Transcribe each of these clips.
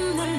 in the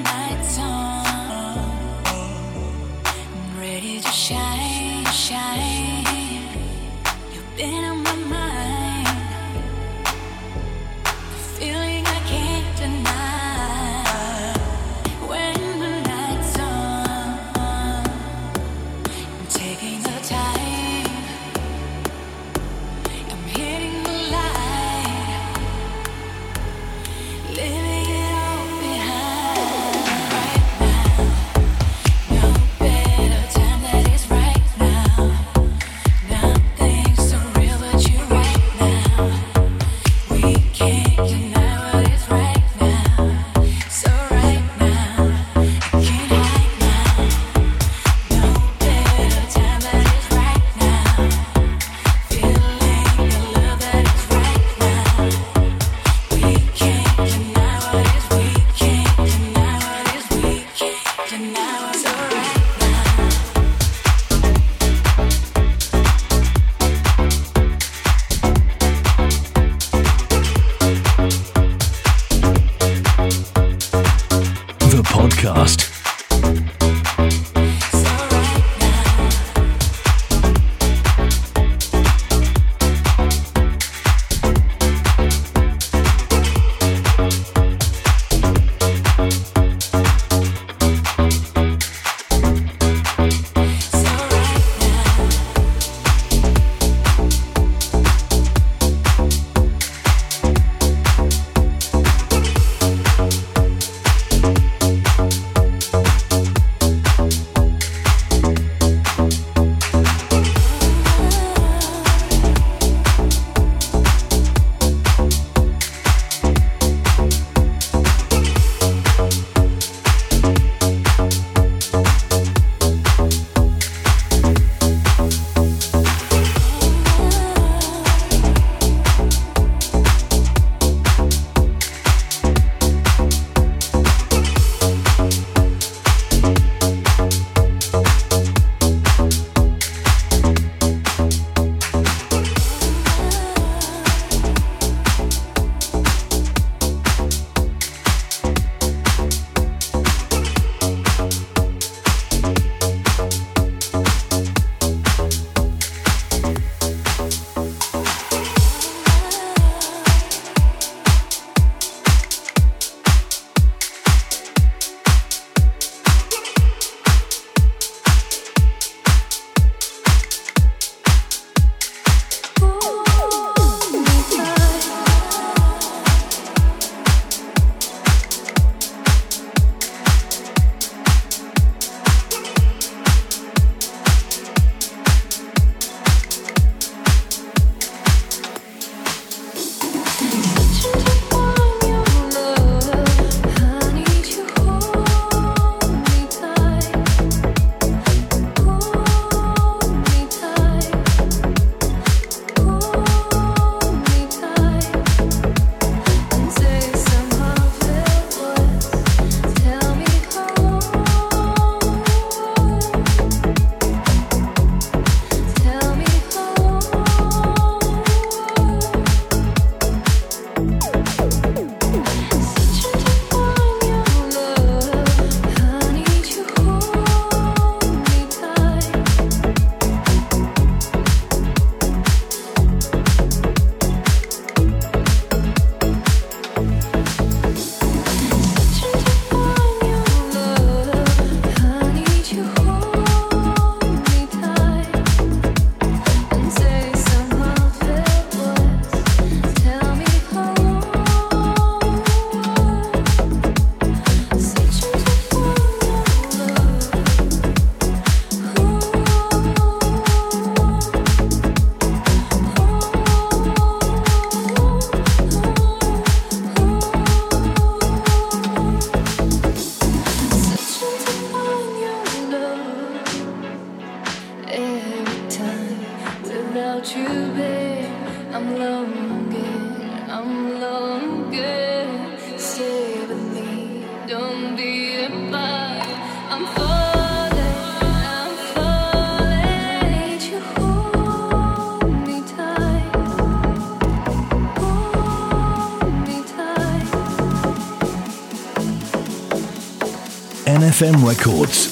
FM Records.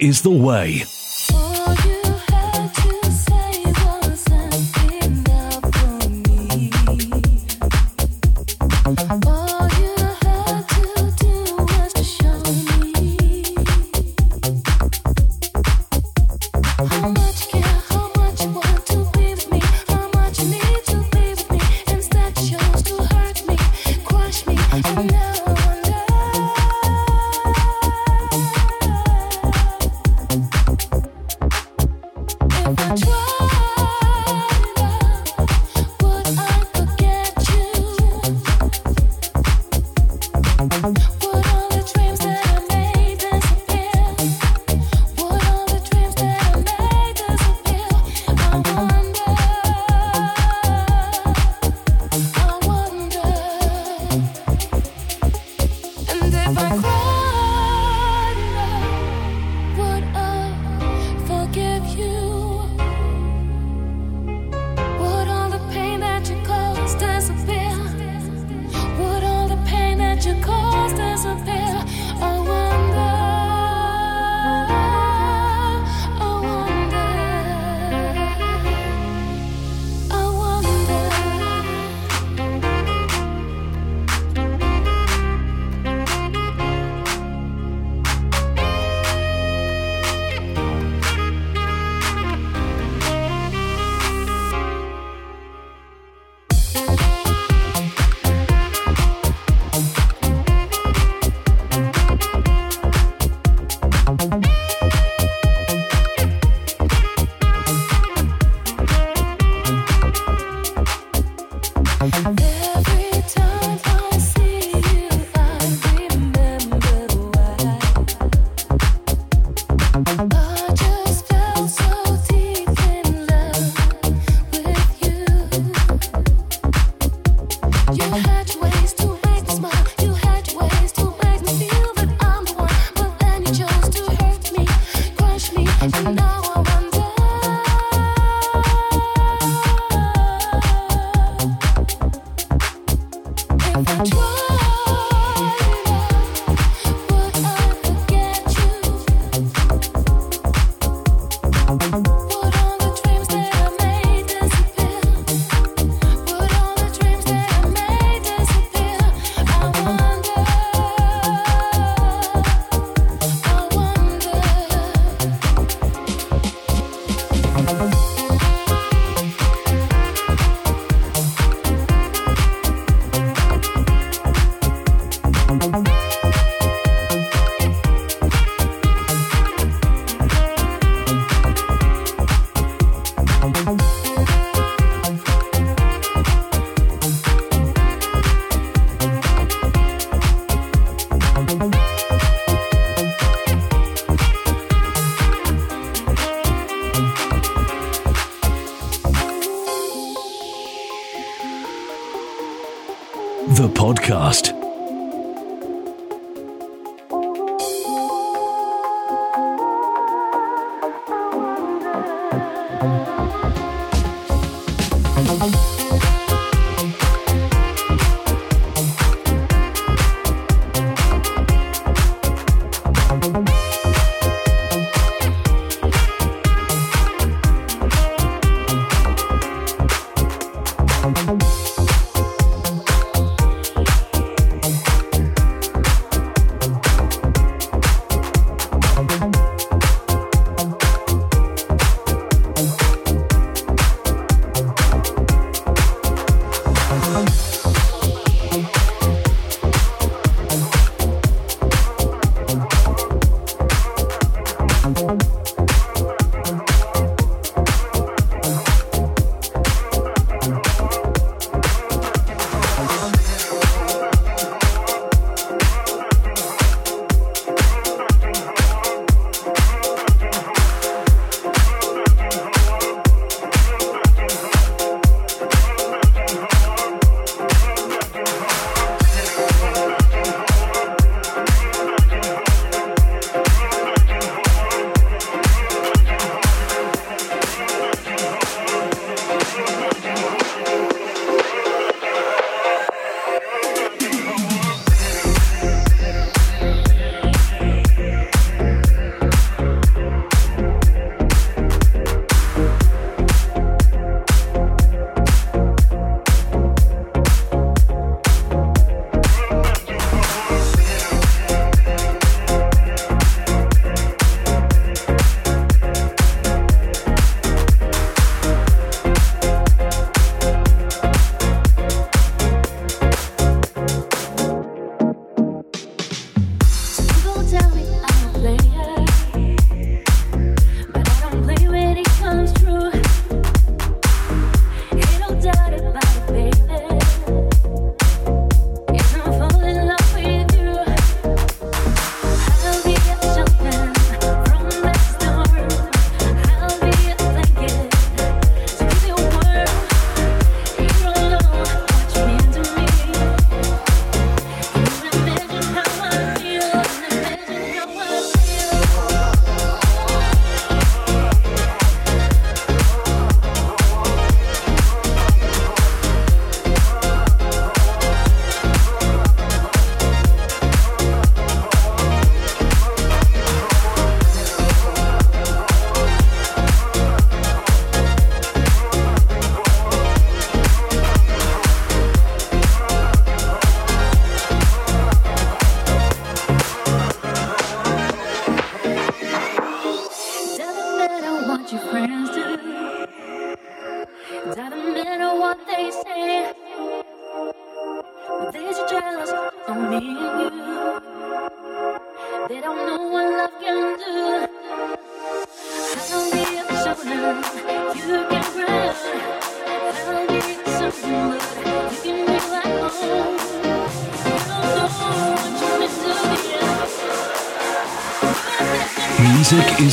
Is the way.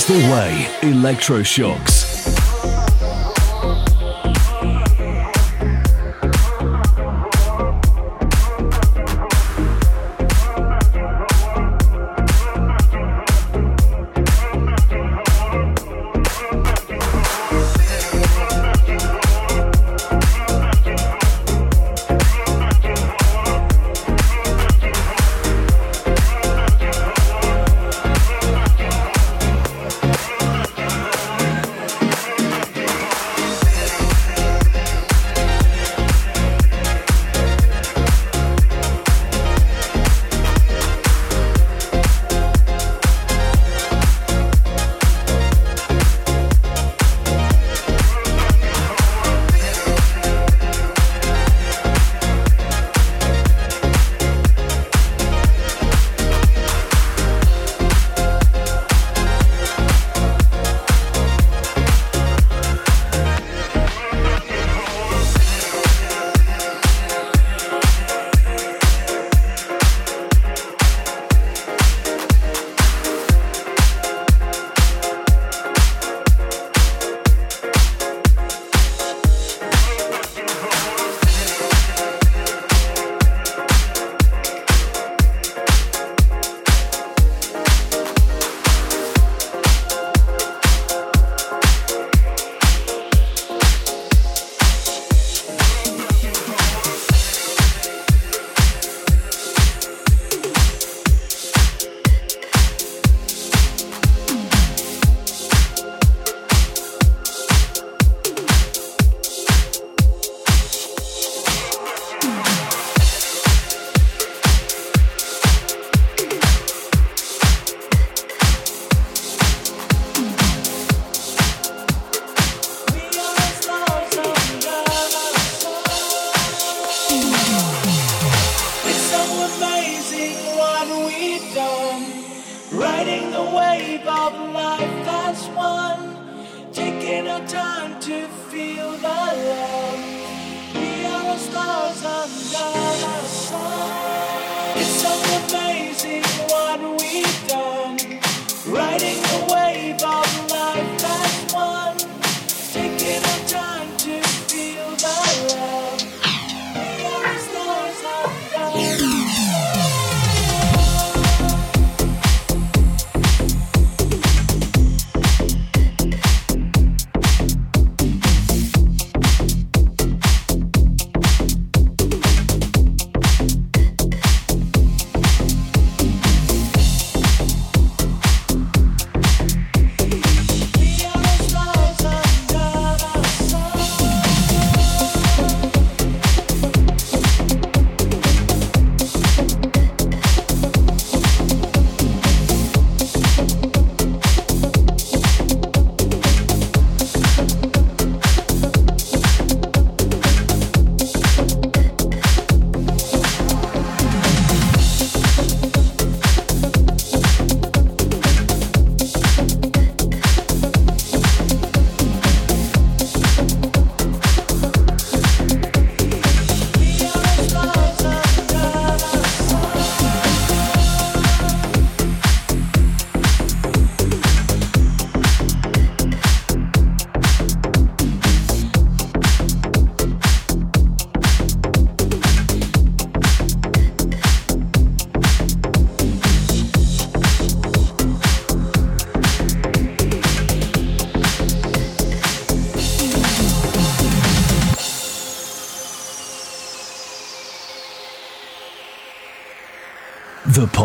The way. Electroshocks. trying to feel the love. We are a star.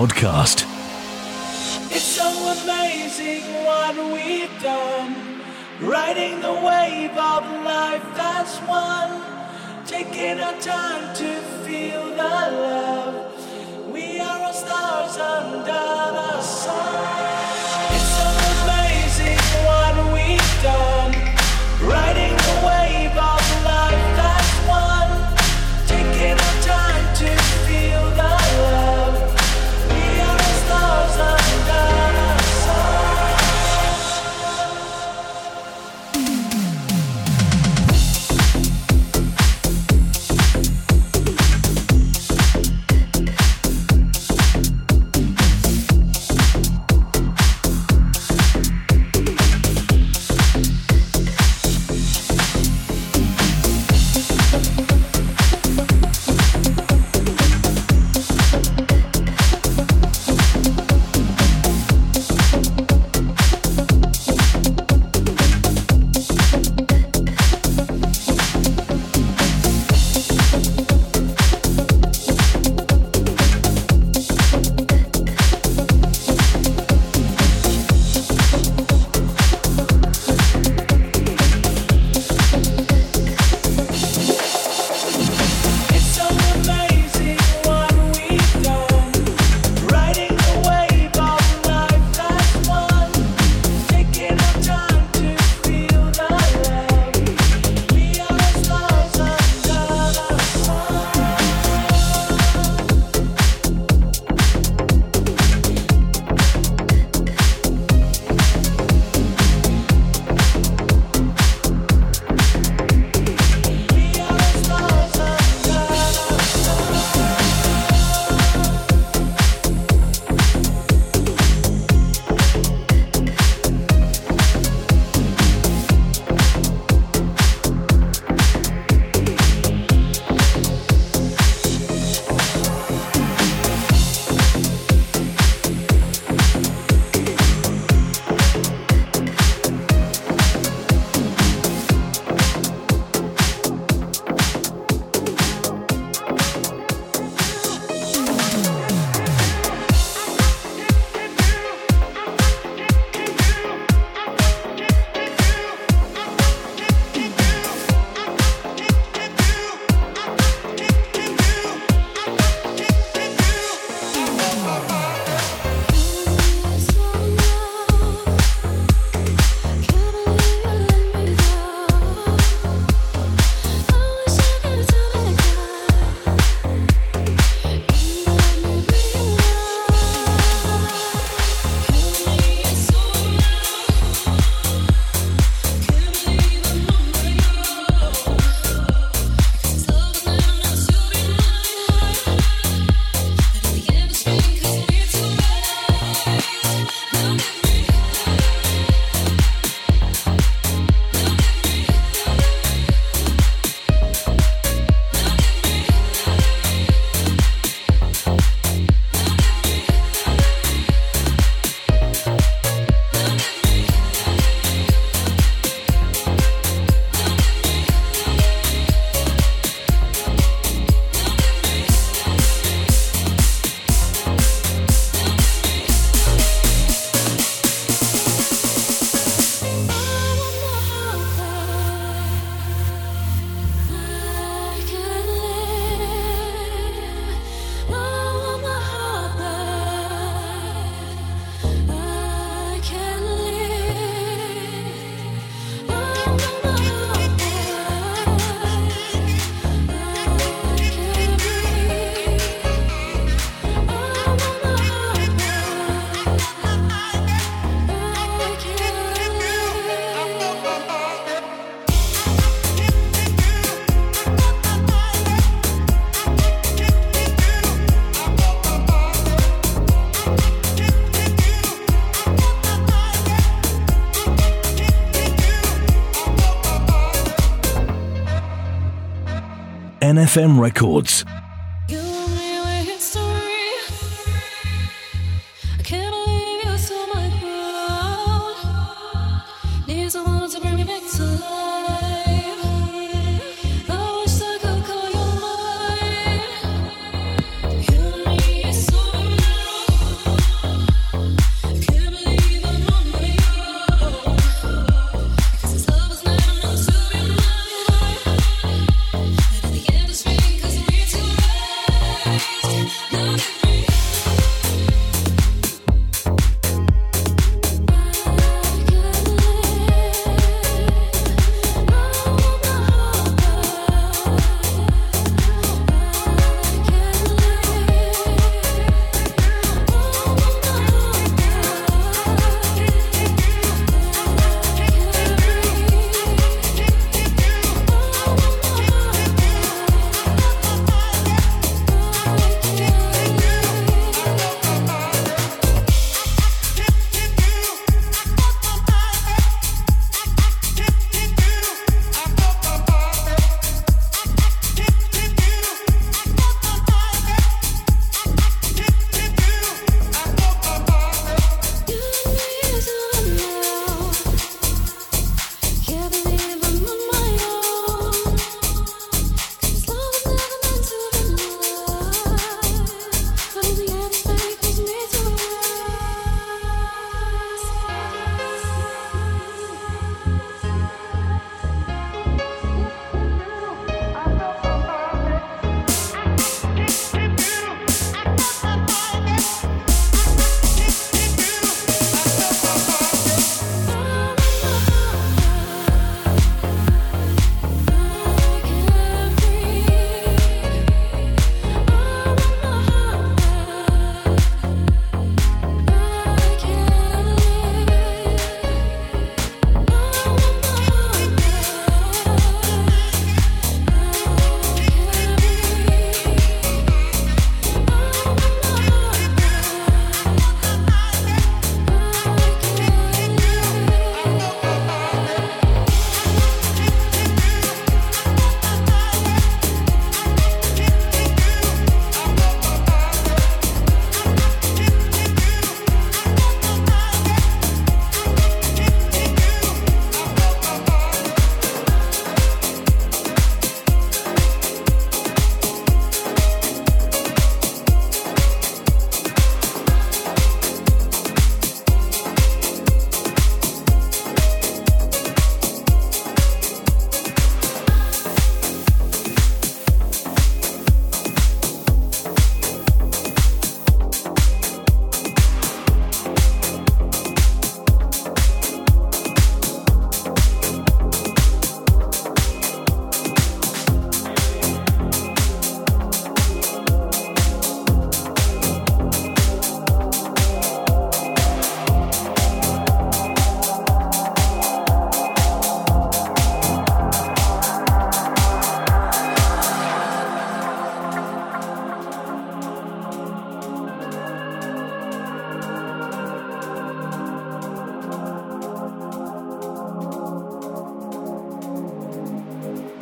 Podcast. It's so amazing what we've done. Riding the wave of life that's one. Taking our time to feel the love. We are all stars under the NFM Records.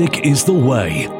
Music is the way.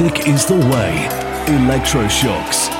Music is the way. Electroshocks.